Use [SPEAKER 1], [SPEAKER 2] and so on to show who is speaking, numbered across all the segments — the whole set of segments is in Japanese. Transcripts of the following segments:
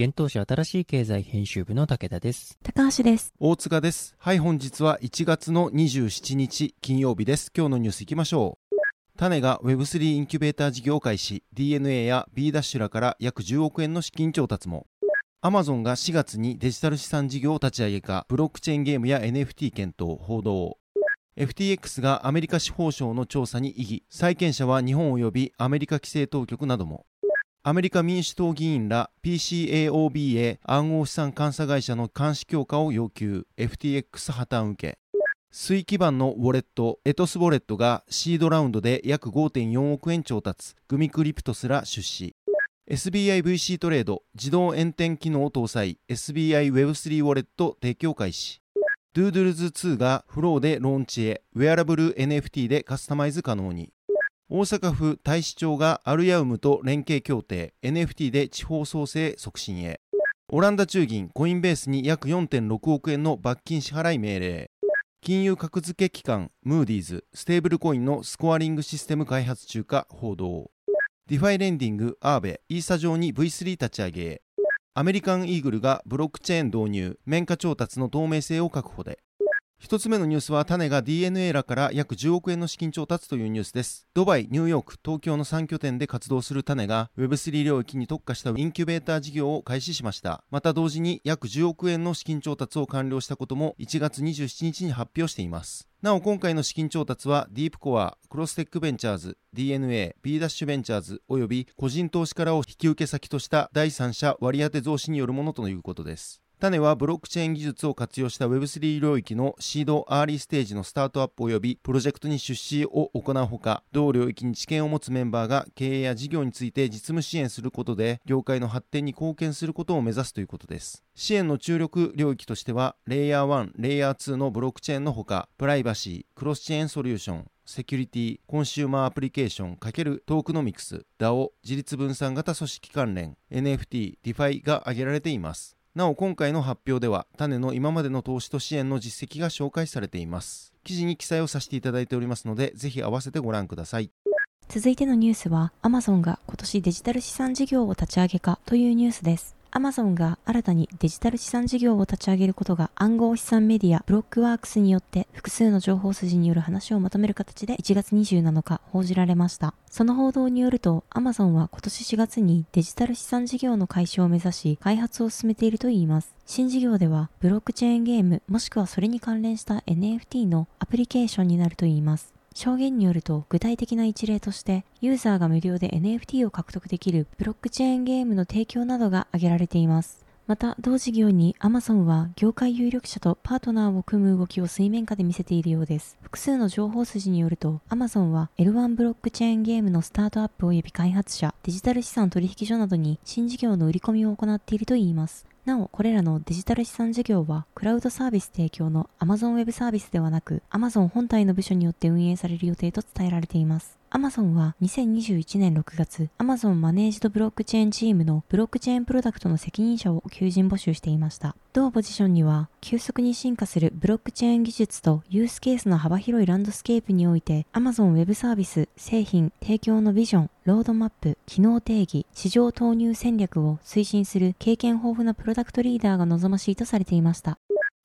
[SPEAKER 1] 現当社新しい経済編集部の武田です。
[SPEAKER 2] 高橋です。
[SPEAKER 3] 大塚です。はい、本日は1月の27日金曜日です。今日のニュースいきましょう。種が Web3 インキュベーター事業開始、DNA や B ダッシュらから約10億円の資金調達も。アマゾンが4月にデジタル資産事業を立ち上げか、ブロックチェーンゲームや NFT 検討、報道。FTX がアメリカ司法省の調査に異議、債権者は日本及びアメリカ規制当局なども。アメリカ民主党議員ら PCAOB へ暗号資産監査会社の監視強化を要求。FTX 破綻受け。水基盤のウォレットエトスウォレットがシードラウンドで約5.4億円調達。グミクリプトスら出資。SBIVC トレード自動延転機能を搭載。SBIWeb3 ウォレット提供開始。Doodles2 がフローでローンチへ。ウェアラブル NFT でカスタマイズ可能に。大阪府太子町がアルヤウムと連携協定 NFT で地方創生促進へ。オランダ中銀コインベースに約4.6億円の罰金支払い命令。金融格付け機関ムーディーズステーブルコインのスコアリングシステム開発中か報道。DeFi レンディング Aave イーサ上に V3 立ち上げ。アメリカンイーグルがブロックチェーン導入綿花調達の透明性を確保へ。一つ目のニュースは種が DNA らから約10億円の資金調達というニュースです。ドバイ、ニューヨーク、東京の3拠点で活動する種が Web3 領域に特化したインキュベーター事業を開始しました。また同時に約10億円の資金調達を完了したことも1月27日に発表しています。なお今回の資金調達はディープコア、クロステックベンチャーズ、DNA、B ダッシュベンチャーズおよび個人投資家らを引き受け先とした第三者割当増資によるものということです。種はブロックチェーン技術を活用した Web3 領域のシードアーリーステージのスタートアップ及びプロジェクトに出資を行うほか、同領域に知見を持つメンバーが経営や事業について実務支援することで、業界の発展に貢献することを目指すということです。支援の注力領域としては、レイヤー1、レイヤー2のブロックチェーンのほか、プライバシー、クロスチェーンソリューション、セキュリティ、コンシューマーアプリケーション×トークノミクス、DAO、自立分散型組織関連、NFT、DeFi が挙げられています。なお今回の発表では種の今までの投資と支援の実績が紹介されています記事に記載をさせていただいておりますのでぜひ合わせてご覧ください
[SPEAKER 2] 続いてのニュースは、Amazon が今年デジタル資産事業を立ち上げかというニュースです。Amazon が新たにデジタル資産事業を立ち上げることが暗号資産メディアブロックワークスによって複数の情報筋による話をまとめる形で1月27日報じられました。その報道によると Amazon は今年4月にデジタル資産事業の開始を目指し開発を進めているといいます。新事業ではブロックチェーンゲームもしくはそれに関連した NFT のアプリケーションになるといいます。証言によると具体的な一例としてユーザーが無料で NFT を獲得できるブロックチェーンゲームの提供などが挙げられています。また同事業に Amazon は業界有力者とパートナーを組む動きを水面下で見せているようです。複数の情報筋によると Amazon は L1 ブロックチェーンゲームのスタートアップ及び開発者、デジタル資産取引所などに新事業の売り込みを行っているといいます。なお、これらのデジタル資産事業は、クラウドサービス提供の Amazon Web サービスではなく、Amazon 本体の部署によって運営される予定と伝えられています。Amazon は2021年6月、Amazon マネージドブロックチェーンチームのブロックチェーンプロダクトの責任者を求人募集していました。同ポジションには、急速に進化するブロックチェーン技術とユースケースの幅広いランドスケープにおいて、Amazon Web サービス、製品、提供のビジョン、ロードマップ、機能定義、市場投入戦略を推進する経験豊富なプロダクトリーダーが望ましいとされていました。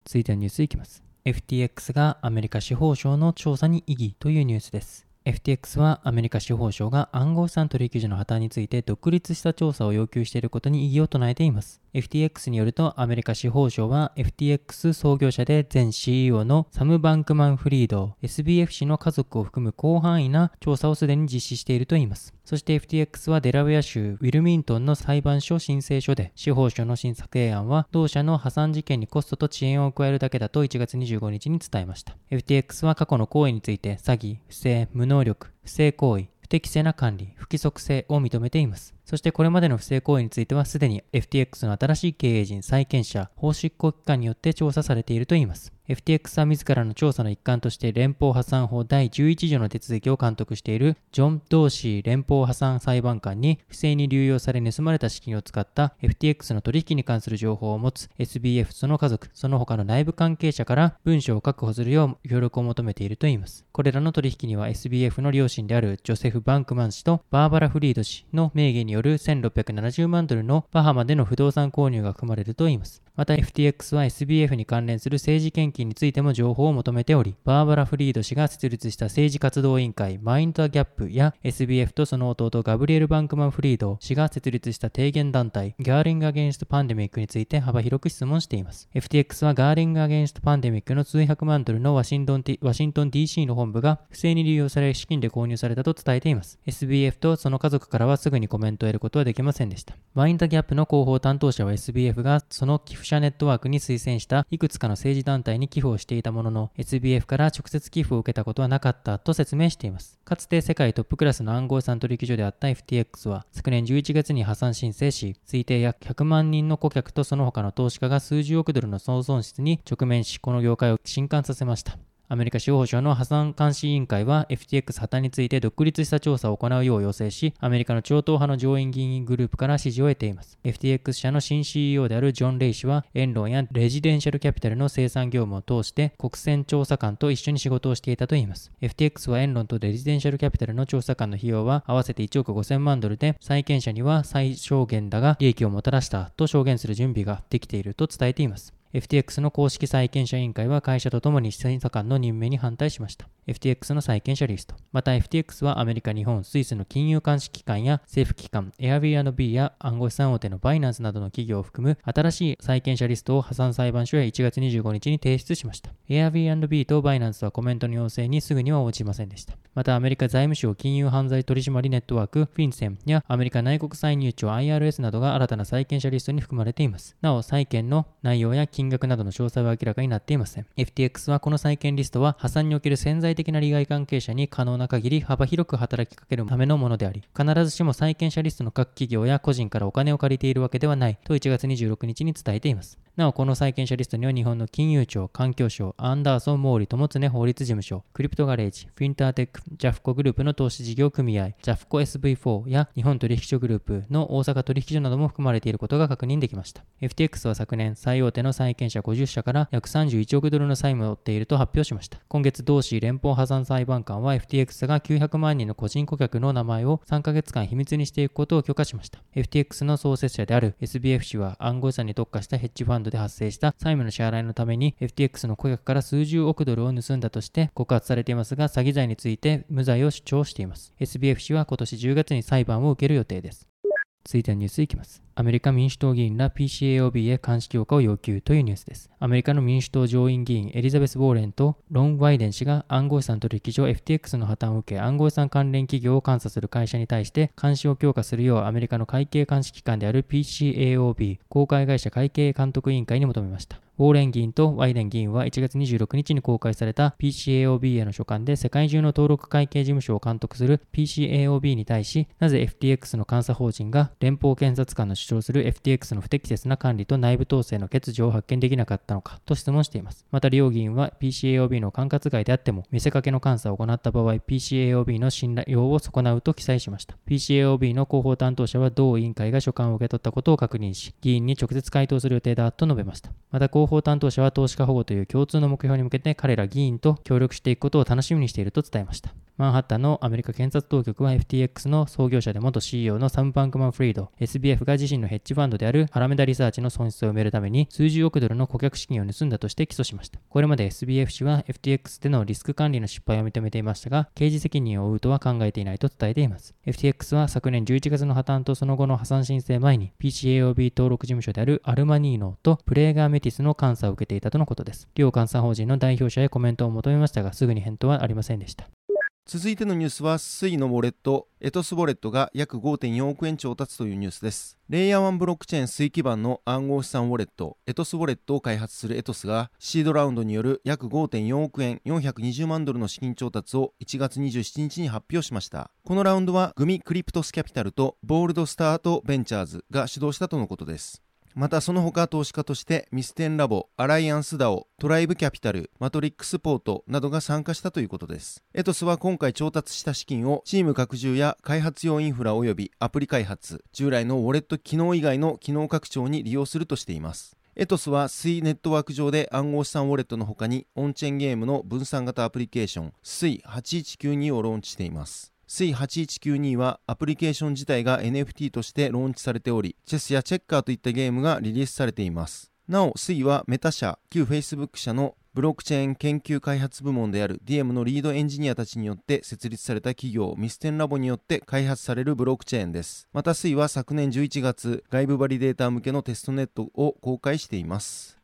[SPEAKER 1] 続いてのニュースいきます。FTX がアメリカ司法省の調査に異議というニュースです。FTX はアメリカ司法省が暗号資産取引所の破綻について独立した調査を要求していることに異議を唱えています。FTX によるとアメリカ司法省は FTX 創業者で前 CEO のサム・バンクマン・フリード、SBF 氏の家族を含む広範囲な調査をすでに実施しているといいます。そして FTX はデラウェア州ウィルミントンの裁判所申請書で司法省の審査提案は同社の破産事件にコストと遅延を加えるだけだと1月25日に伝えました。FTX は過去の行為について詐欺、不正、無能能力、不正行為、不適正な管理、不規則性を認めています。そしてこれまでの不正行為についてはすでに FTX の新しい経営陣、債権者、法執行機関によって調査されているといいます。FTX は自らの調査の一環として連邦破産法第11条の手続きを監督しているジョン・ドーシー連邦破産裁判官に不正に流用され盗まれた資金を使った FTX の取引に関する情報を持つ SBF その家族、その他の内部関係者から文書を確保するよう協力を求めているといいます。これらの取引には SBF の両親であるジョセフ・バンクマン氏とバーバラ・フリード氏の名義による1670万ドルのバハマでの不動産購入が含まれるといいます。また FTX は SBF に関連する政治献金についても情報を求めており、バーバラ・フリード氏が設立した政治活動委員会マインド・ギャップや SBF とその弟ガブリエル・バンクマン・フリード氏が設立した提言団体ガーリング・アゲンスト・パンデミックについて幅広く質問しています。FTX はガーリング・アゲンスト・パンデミックの数百万ドルのワシントンワシントン DC の本部が不正に流用され資金で購入されたと伝えています。SBF とその家族からはすぐにコメントを得ることはできませんでした。マインド・ギャップの広報担当者は SBF がその寄付者ネットワークに推薦したいくつかの政治団体に寄付をしていたものの、SBF から直接寄付を受けたことはなかったと説明しています。かつて世界トップクラスの暗号資産取引所であった FTX は、昨年11月に破産申請し、推定約100万人の顧客とその他の投資家が数十億ドルの総損失に直面し、この業界を震撼させました。アメリカ司法省の破産監視委員会は FTX 破綻について独立した調査を行うよう要請し、アメリカの超党派の上院議員グループから支持を得ています。FTX 社の新 CEO であるジョン・レイ氏は、エンロンやレジデンシャルキャピタルの生産業務を通して国選調査官と一緒に仕事をしていたといいます。FTX はエンロンとレジデンシャルキャピタルの調査官の費用は合わせて1億5000万ドルで、債権者には最小限だが利益をもたらしたと証言する準備ができていると伝えています。FTX の公式債権者委員会は会社とともに審査官の任命に反対しました。FTX の債権者リスト。また FTX はアメリカ、日本、スイスの金融監視機関や政府機関、Airbnb や暗号資産大手のバイナンスなどの企業を含む新しい債権者リストを破産裁判所へ1月25日に提出しました。Airbnb とバイナンスはコメントの要請にすぐには応じませんでした。またアメリカ財務省金融犯罪取締ネットワーク、フィンセンやアメリカ内国歳入庁 IRS などが新たな債権者リストに含まれています。なお、債権の内容や金金額などの詳細は明らかになっていません。FTX はこの債権リストは破産における潜在的な利害関係者に可能な限り幅広く働きかけるためのものであり、必ずしも債権者リストの各企業や個人からお金を借りているわけではないと1月26日に伝えています。なお、この債権者リストには日本の金融庁、環境省、アンダーソン・モーリー友常法律事務所、クリプトガレージ、フィンターテック、ジャフコグループの投資事業組合、ジャフコ SV4 や日本取引所グループの大阪取引所なども含まれていることが確認できました。FTX は昨年、最大手の債権者50社から約31億ドルの債務を負っていると発表しました。今月、同市連邦破産裁判官は FTX が900万人の個人顧客の名前を3ヶ月間秘密にしていくことを許可しました。FTX の創設者である SBF 氏は暗号資産に特化したヘッジファンドで発生した債務の支払いのために FTX の顧客から数十億ドルを盗んだとして告発されていますが、詐欺罪について無罪を主張しています。SBF 氏は今年10月に裁判を受ける予定です。続いてはニュースいきます。アメリカ民主党議員ら PCAOB へ監視強化を要求というニュースです。アメリカの民主党上院議員エリザベス・ウォーレンとロン・ワイデン氏が暗号資産取引所 FTX の破綻を受け暗号資産関連企業を監査する会社に対して監視を強化するようアメリカの会計監視機関である PCAOB 公開会社会計監督委員会に求めました。ウォーレン議員とワイデン議員は1月26日に公開された PCAOB への書簡で世界中の登録会計事務所を監督する PCAOB に対し、なぜ FTX の監査法人が連邦検察官の主張する FTX の不適切な管理と内部統制の欠如を発見できなかったのかと質問しています。また、両議員は PCAOB の管轄外であっても、見せかけの監査を行った場合、PCAOB の信頼を損なうと記載しました。PCAOB の広報担当者は同委員会が書簡を受け取ったことを確認し、議員に直接回答する予定だと述べました。また、広報担当者は投資家保護という共通の目標に向けて彼ら議員と協力していくことを楽しみにしていると伝えました。マンハッタンのアメリカ検察当局は FTX の創業者で元 CEO のサム・バンクマン・フリード、SBF が自身のヘッジファンドであるアラメダリサーチの損失を埋めるために数十億ドルの顧客資金を盗んだとして起訴しました。これまで SBF 氏は FTX でのリスク管理の失敗を認めていましたが、刑事責任を負うとは考えていないと伝えています。FTX は昨年11月の破綻とその後の破産申請前に PCAOB 登録事務所であるアルマニーノとプレーガーメティスの監査を受けていたとのことです。両監査法人の代表者へコメントを求めましたが、すぐに返答はありませんでした。
[SPEAKER 3] 続いてのニュースは、 Sui のウォレット、エトスウォレットが約5.4億円調達というニュースです。レイヤー1ブロックチェーン Sui 基盤の暗号資産ウォレット、エトスウォレットを開発するエトスが、シードラウンドによる約5.4億円、420万ドルの資金調達を1月27日に発表しました。このラウンドは、グミクリプトスキャピタルとボールドスタートベンチャーズが主導したとのことです。またその他投資家としてミステンラボ、アライアンスダオ、トライブキャピタル、マトリックスポートなどが参加したということです。エトスは今回調達した資金をチーム拡充や開発用インフラ及びアプリ開発、従来のウォレット機能以外の機能拡張に利用するとしています。エトスは Sui ネットワーク上で暗号資産ウォレットの他にオンチェーンゲームの分散型アプリケーション Sui 8192をローンチしています。 Sui 8192はアプリケーション自体が NFT としてローンチされており、チェスやチェッカーといったゲームがリリースされています。なお、 Sui はメタ社、旧 Facebook 社のブロックチェーン研究開発部門である DM のリードエンジニアたちによって設立された企業ミステンラボによって開発されるブロックチェーンです。また水は昨年11月、外部バリデータ向けのテストネットを公開しています。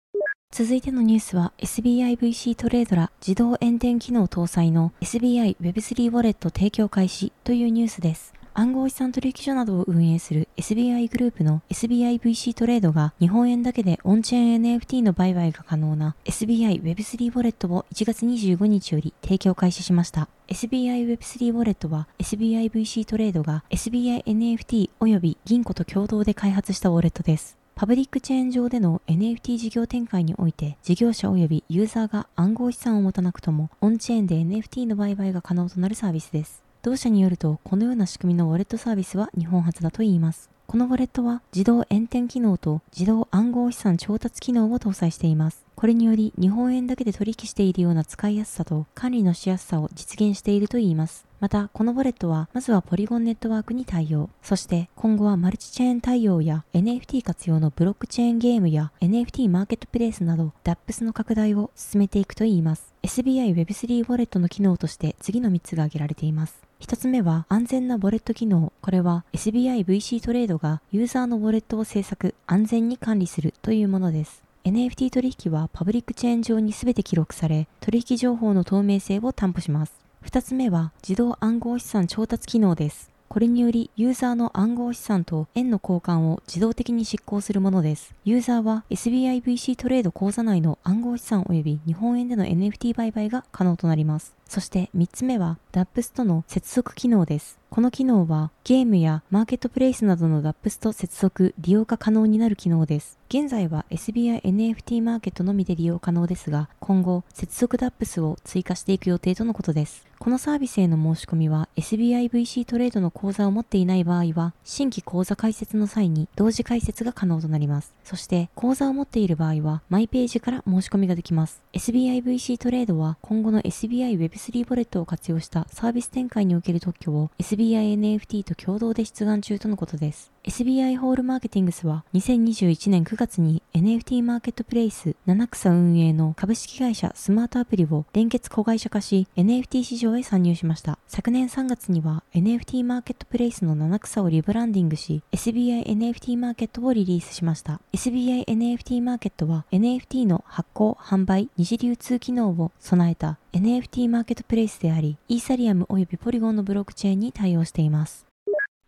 [SPEAKER 2] 続いてのニュースは SBIVC トレードラ自動延転機能搭載の SBI Web3 ウォレット提供開始というニュースです。暗号資産取引所などを運営する SBI グループの SBIVC トレードが日本円だけでオンチェーン NFT の売買が可能な SBI Web3 ウォレットを1月25日より提供開始しました。SBI Web3 ウォレットは SBIVC トレードが SBI NFT 及び銀行と共同で開発したウォレットです。パブリックチェーン上での NFT 事業展開において、事業者及びユーザーが暗号資産を持たなくとも、オンチェーンで NFT の売買が可能となるサービスです。同社によると、このような仕組みのウォレットサービスは日本初だといいます。このウォレットは自動延転機能と自動暗号資産調達機能を搭載しています。これにより日本円だけで取引しているような使いやすさと管理のしやすさを実現しているといいます。また、このウォレットは、まずはポリゴンネットワークに対応。そして、今後はマルチチェーン対応や NFT 活用のブロックチェーンゲームや NFT マーケットプレイスなど DAPS の拡大を進めていくといいます。SBI Web3 ウォレットの機能として次の3つが挙げられています。一つ目は安全なウォレット機能。これは SBI VC トレードがユーザーのウォレットを制作、安全に管理するというものです。NFT 取引はパブリックチェーン上に全て記録され、取引情報の透明性を担保します。二つ目は自動暗号資産調達機能です。これによりユーザーの暗号資産と円の交換を自動的に執行するものです。ユーザーは SBIVC トレード口座内の暗号資産及び日本円での NFT 売買が可能となります。そして3つ目は DAPS との接続機能です。この機能はゲームやマーケットプレイスなどの DAPS と接続、利用が可能になる機能です。現在は SBI NFT マーケットのみで利用可能ですが、今後接続 DAPS を追加していく予定とのことです。このサービスへの申し込みは SBIVC トレードの口座を持っていない場合は、新規口座開設の際に同時開設が可能となります。そして口座を持っている場合は、マイページから申し込みができます。SBIVC トレードは今後の SBI Web3 ウォレットを活用したサービス展開における特許を SBI NFT と共同で出願中とのことです。SBI ホールマーケティングスは2021年9月に NFT マーケットプレイス七草運営の株式会社スマートアプリを連結子会社化し NFT 市場へ参入しました。昨年3月には NFT マーケットプレイスの七草をリブランディングし SBI NFT マーケットをリリースしました。SBI NFT マーケットは NFT の発行、販売、二次流通機能を備えた NFT マーケットプレイスであり、イーサリアム及びポリゴンのブロックチェーンに対応しています。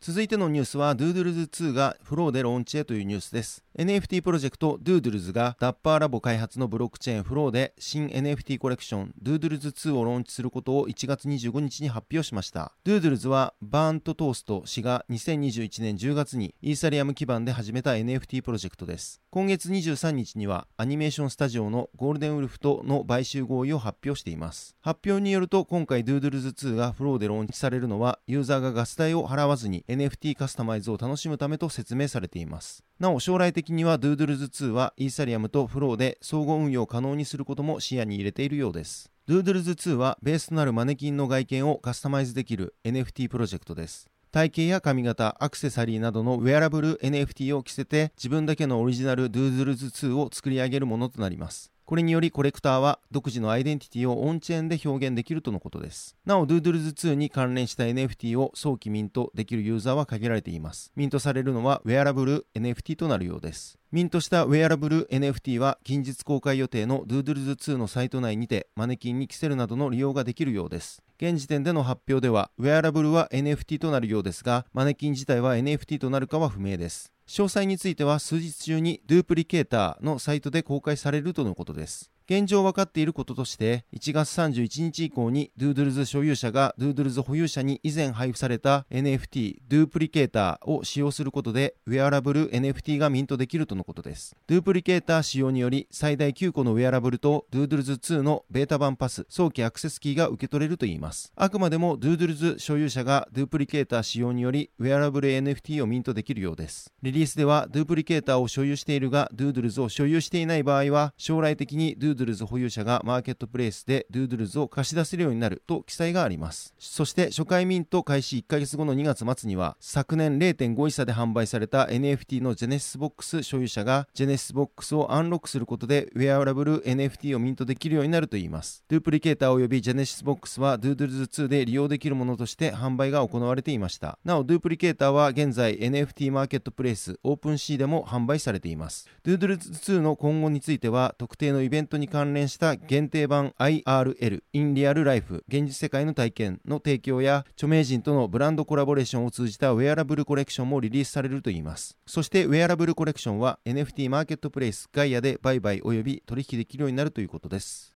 [SPEAKER 3] 続いてのニュースは Doodles2 がフローでローンチへというニュースです。NFT プロジェクト Doodles が Dapper Labs 開発のブロックチェーン Flow で新 NFT コレクション Doodles2 をローンチすることを1月25日に発表しました。Doodles は Burnt Toast 氏が2021年10月にイーサリアム基盤で始めた NFT プロジェクトです。今月23日にはアニメーションスタジオの Golden Wolf との買収合意を発表しています。発表によると今回 Doodles2 がフローでローンチされるのはユーザーがガス代を払わずに NFT カスタマイズを楽しむためと説明されています。なお、将来的には Doodles2 はイーサリアムとフローで相互運用可能にすることも視野に入れているようです。Doodles2 はベースとなるマネキンの外見をカスタマイズできる NFT プロジェクトです。体型や髪型、アクセサリーなどのウェアラブル NFT を着せて自分だけのオリジナル Doodles2 を作り上げるものとなります。これによりコレクターは独自のアイデンティティをオンチェーンで表現できるとのことです。なお、Doodles2 に関連した NFT を早期ミントできるユーザーは限られています。ミントされるのはウェアラブル NFT となるようです。ミントしたウェアラブル NFT は近日公開予定の Doodles2 のサイト内にてマネキンに着せるなどの利用ができるようです。現時点での発表ではウェアラブルは NFT となるようですがマネキン自体は NFT となるかは不明です。詳細については数日中にドゥープリケーターのサイトで公開されるとのことです。現状分かっていることとして1月31日以降に Doodles 所有者が Doodles 保有者に以前配布された NFT ドゥープリケーターを使用することでウェアラブル NFT がミントできるとのことです。ドゥープリケーター使用により最大9個のウェアラブルと Doodles 2のベータ版パス早期アクセスキーが受け取れるといいます。あくまでも Doodles 所有者がドゥープリケーター使用によりウェアラブル NFT をミントできるようです。リリースではドゥープリケーターを所有しているが Doodles を所有していない場合は将来的に Doodles ドゥルズ保有者がマーケットプレイスで Doodles を貸し出せるようになると記載があります。そして初回ミント開始1ヶ月後の2月末には昨年0.5位差で販売された NFT の Genesis Box 所有者が Genesis Box をアンロックすることでウェアラブル NFT をミントできるようになるといいます。ドゥープリケーター及び Genesis Box は Doodles 2で利用できるものとして販売が行われていました。なお、ドゥープリケーターは現在 NFT マーケットプレイス OpenC でも販売されています。Doodles 2の今後については特定のイベントに関連した限定版 IRL in Real Life 現実世界の体験の提供や著名人とのブランドコラボレーションを通じたウェアラブルコレクションもリリースされるといいます。そしてウェアラブルコレクションは NFT マーケットプレイスガイアで売買及び取引できるようになるということです。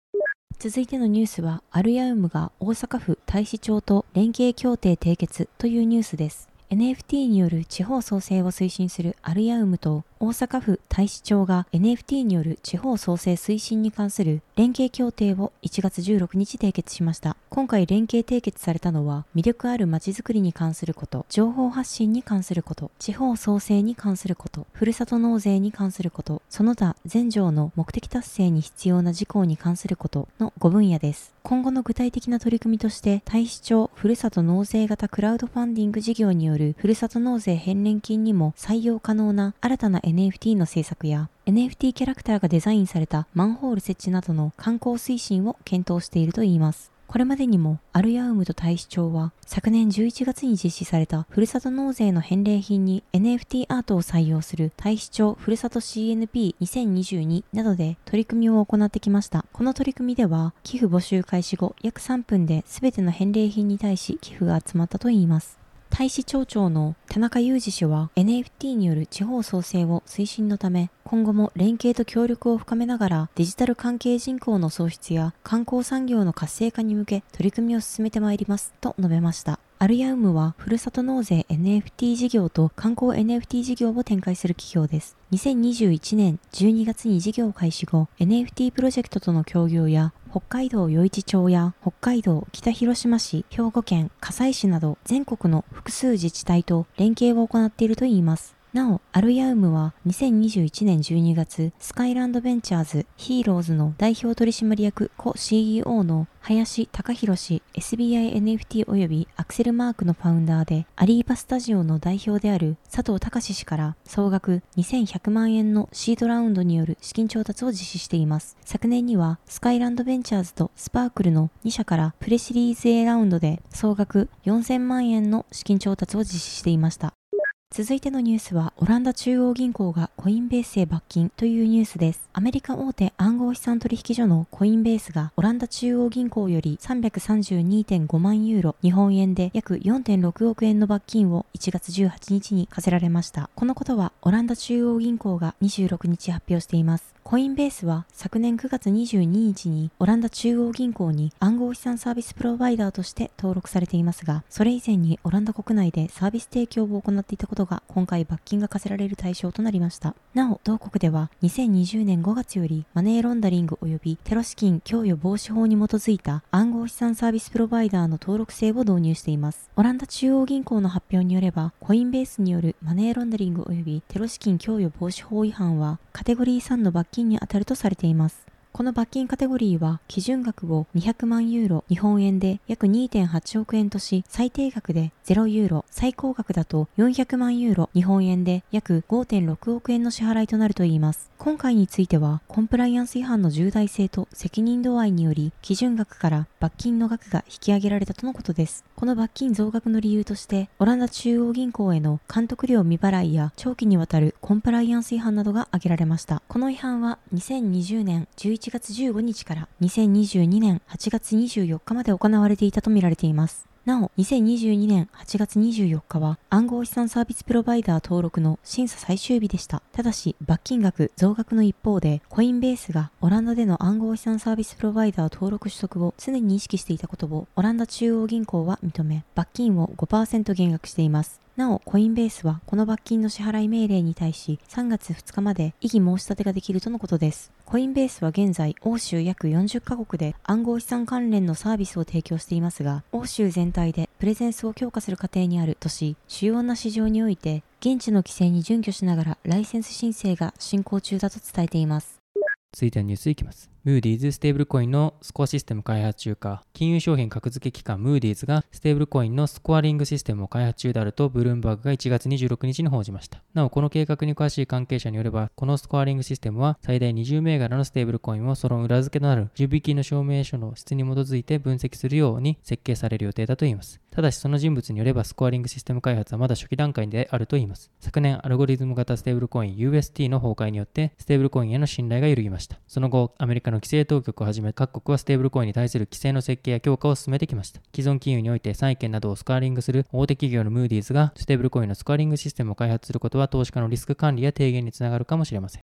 [SPEAKER 2] 続いてのニュースはアルヤウムが大阪府太子町と連携協定締結というニュースです。NFT による地方創生を推進するアルヤウムと大阪府太子町が NFT による地方創生推進に関する連携協定を1月16日締結しました。今回連携締結されたのは魅力ある街づくりに関すること、情報発信に関すること、地方創生に関すること、ふるさと納税に関すること、その他全条の目的達成に必要な事項に関することの5分野です。今後の具体的な取り組みとして、太子町ふるさと納税型クラウドファンディング事業によるふるさと納税返礼金にも採用可能な新たな NFT の制作や NFT キャラクターがデザインされたマンホール設置などの観光推進を検討しているといいます。これまでにもアルヤウムと大使町は昨年11月に実施されたふるさと納税の返礼品に NFT アートを採用する大使町ふるさと CNP2022 などで取り組みを行ってきました。この取り組みでは寄付募集開始後約3分で全ての返礼品に対し寄付が集まったといいます。大使町長の田中裕二氏は NFT による地方創生を推進のため今後も連携と協力を深めながらデジタル関係人口の創出や観光産業の活性化に向け取り組みを進めてまいりますと述べました。アルヤウムはふるさと納税 NFT 事業と観光 NFT 事業を展開する企業です。2021年12月に事業開始後、NFT プロジェクトとの協業や北海道余市町や北海道北広島市、兵庫県加西市など全国の複数自治体と連携を行っているといいます。なお、アルヤウムは2021年12月、スカイランドベンチャーズヒーローズの代表取締役 co CEO の林隆弘氏 SBINFT 及びアクセルマークのファウンダーでアリーパスタジオの代表である佐藤隆氏から総額2100万円のシードラウンドによる資金調達を実施しています。昨年にはスカイランドベンチャーズとスパークルの2社からプレシリーズ A ラウンドで総額4000万円の資金調達を実施していました。続いてのニュースは、オランダ中央銀行がコインベースへ罰金というニュースです。アメリカ大手暗号資産取引所のコインベースが、オランダ中央銀行より332.5万ユーロ、日本円で約4.6億円の罰金を1月18日に課せられました。このことは、オランダ中央銀行が26日発表しています。コインベースは昨年9月22日にオランダ中央銀行に暗号資産サービスプロバイダーとして登録されていますが、それ以前にオランダ国内でサービス提供を行っていたことが今回罰金が課せられる対象となりました。なお、同国では2020年5月よりマネーロンダリング及びテロ資金供与防止法に基づいた暗号資産サービスプロバイダーの登録制を導入しています。オランダ中央銀行の発表によれば、コインベースによるマネーロンダリング及びテロ資金供与防止法違反はカテゴリー3の罰金に当たるとされています。この罰金カテゴリーは基準額を200万ユーロ日本円で約2.8億円とし最低額で0ユーロ最高額だと400万ユーロ日本円で約5.6億円の支払いとなるといいます。今回についてはコンプライアンス違反の重大性と責任度合いにより基準額から罰金の額が引き上げられたとのことです。この罰金増額の理由としてオランダ中央銀行への監督料未払いや長期にわたるコンプライアンス違反などが挙げられました。この違反は2020年11 1月15日から2022年8月24日まで行われていたとみられています。なお、2022年8月24日は暗号資産サービスプロバイダー登録の審査最終日でした。ただし、罰金額増額の一方で、コインベースがオランダでの暗号資産サービスプロバイダー登録取得を常に意識していたことをオランダ中央銀行は認め、罰金を5%減額しています。なお、コインベースはこの罰金の支払い命令に対し3月2日まで異議申し立てができるとのことです。コインベースは現在、欧州約40カ国で暗号資産関連のサービスを提供していますが、欧州全体でプレゼンスを強化する過程にあるとし、主要な市場において現地の規制に準拠しながらライセンス申請が進行中だと伝えています。
[SPEAKER 1] 続いてのニュースいきます。ムーディーズステーブルコインのスコアシステム開発中か、金融商品格付け機関ムーディーズがステーブルコインのスコアリングシステムを開発中であるとブルームバーグが1月26日に報じました。なお、この計画に詳しい関係者によれば、このスコアリングシステムは最大20銘柄のステーブルコインをその裏付けとなる準備金の証明書の質に基づいて分析するように設計される予定だといいます。ただしその人物によればスコアリングシステム開発はまだ初期段階であるといいます。昨年アルゴリズム型ステーブルコイン UST の崩壊によってステーブルコインへの信頼が揺るぎました。その後、アメリカのの規制当局をはじめ各国はステーブルコインに対する規制の設計や強化を進めてきました。既存金融において債券などをスコアリングする大手企業のムーディーズがステーブルコインのスコアリングシステムを開発することは投資家のリスク管理や低減につながるかもしれません。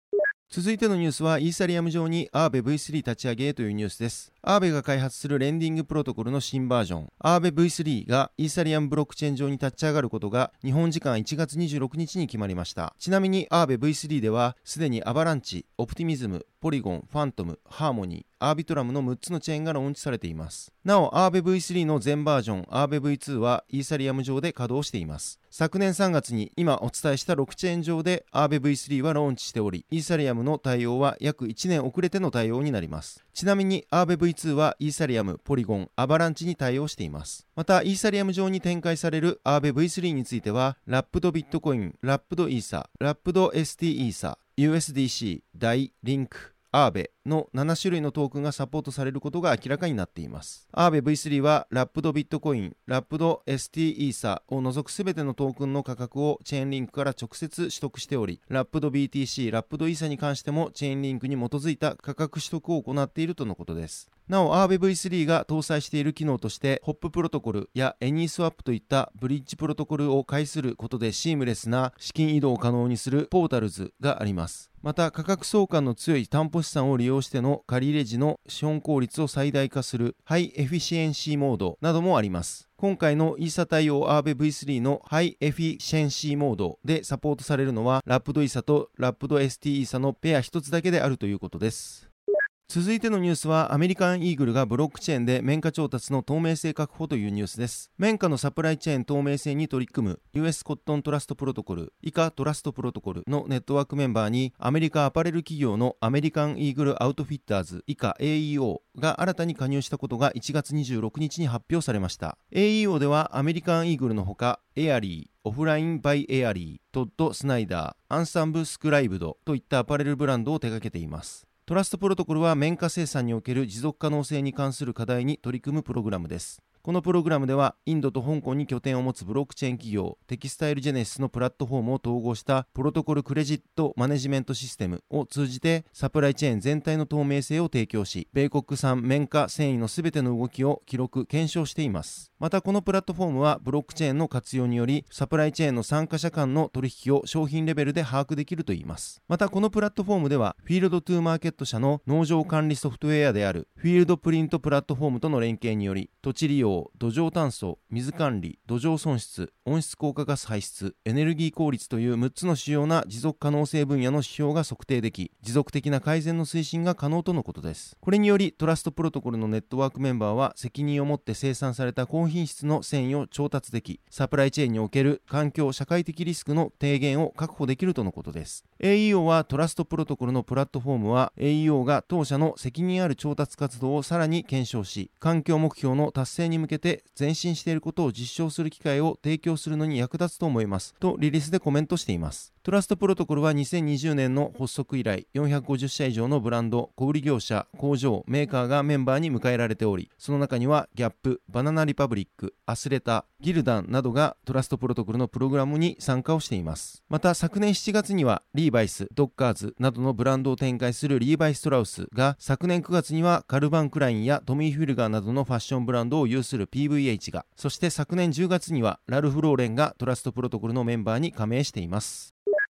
[SPEAKER 3] 続いてのニュースはイーサリアム上にアーベ V3 立ち上げというニュースです。アーベが開発するレンディングプロトコルの新バージョン、アーベ V3 がイーサリアムブロックチェーン上に立ち上がることが日本時間1月26日に決まりました。ちなみにアーベ V3 ではすでにアバランチ、オプティミズム、ポリゴン、ファントム、ハーモニー、アービトラムの6つのチェーンがローンチされています。なお、アーベ V3 の全バージョン、アーベ V2 はイーサリアム上で稼働しています。昨年3月に今お伝えした6チェーン上でアーベ V3 はローンチしており、イーサリアムの対応は約1年遅れての対応になります。ちなみにアーベ V2 はイーサリアム、ポリゴン、アバランチに対応しています。また、イーサリアム上に展開されるアーベ V3 については、ラップドビットコイン、ラップドイーサ、ラップド ST イーサ、USDC、ダイ、リンク、アーベの7種類のトークンがサポートされることが明らかになっています。アーベ V3 はラップドビットコイン、ラップド ST イーサを除くすべてのトークンの価格をチェーンリンクから直接取得しており、ラップド BTC、ラップドイーサに関してもチェーンリンクに基づいた価格取得を行っているとのことです。なお、アーベ V3 が搭載している機能として、ホッププロトコルや AnySwap といったブリッジプロトコルを介することでシームレスな資金移動を可能にするポータルズがあります。また、価格相関の強い担保資産を利用しての借入時の資本効率を最大化するハイエフィシエンシーモードなどもあります。今回のイーサ対応アーベ V3 のハイエフィシェンシーモードでサポートされるのはラップドイーサとラップド ST イーサのペア1つだけであるということです。続いてのニュースはアメリカンイーグルがブロックチェーンで綿花調達の透明性確保というニュースです綿花のサプライチェーン透明性に取り組む US コットントラストプロトコル以下トラストプロトコルのネットワークメンバーにアメリカアパレル企業のアメリカンイーグルアウトフィッターズ以下 AEO が新たに加入したことが1月26日に発表されました AEO ではアメリカンイーグルのほかエアリーオフラインバイエアリー、トッド・スナイダー、アンサンブ・スクライブドといったアパレルブランドを手掛けています。トラストプロトコルは綿花生産における持続可能性に関する課題に取り組むプログラムです。このプログラムではインドと香港に拠点を持つブロックチェーン企業テキスタイルジェネシスのプラットフォームを統合したプロトコルクレジットマネジメントシステムを通じてサプライチェーン全体の透明性を提供し米国産綿花繊維のすべての動きを記録検証しています。またこのプラットフォームはブロックチェーンの活用によりサプライチェーンの参加者間の取引を商品レベルで把握できるといいます。またこのプラットフォームではフィールドトゥーマーケット社の農場管理ソフトウェアであるフィールドプリントプラットフォームとの連携により土地利用土壌炭素水管理土壌損失温室効果ガス排出エネルギー効率という6つの主要な持続可能性分野の指標が測定でき持続的な改善の推進が可能とのことです。これによりトラストプロトコルのネットワークメンバーは責任を持って生産された高品質の繊維を調達できサプライチェーンにおける環境社会的リスクの低減を確保できるとのことです。AEO はトラストプロトコルのプラットフォームは AEO が当社の責任ある調達活動をさらに検証し環境目標の達成に向けて前進していることを実証する機会を提供するのに役立つと思います。とリリースでコメントしています。トラストプロトコルは2020年の発足以来450社以上のブランド小売業者工場メーカーがメンバーに迎えられておりその中にはギャップバナナリパブリックアスレタギルダンなどがトラストプロトコルのプログラムに参加をしています。また昨年7月にはリーバイスドッカーズなどのブランドを展開するリーバイストラウスが昨年9月にはカルバン・クラインやトミー・フィルガーなどのファッションブランドを有する PVH がそして昨年10月にはラルフ・ローレンがトラストプロトコルのメンバーに加盟しています。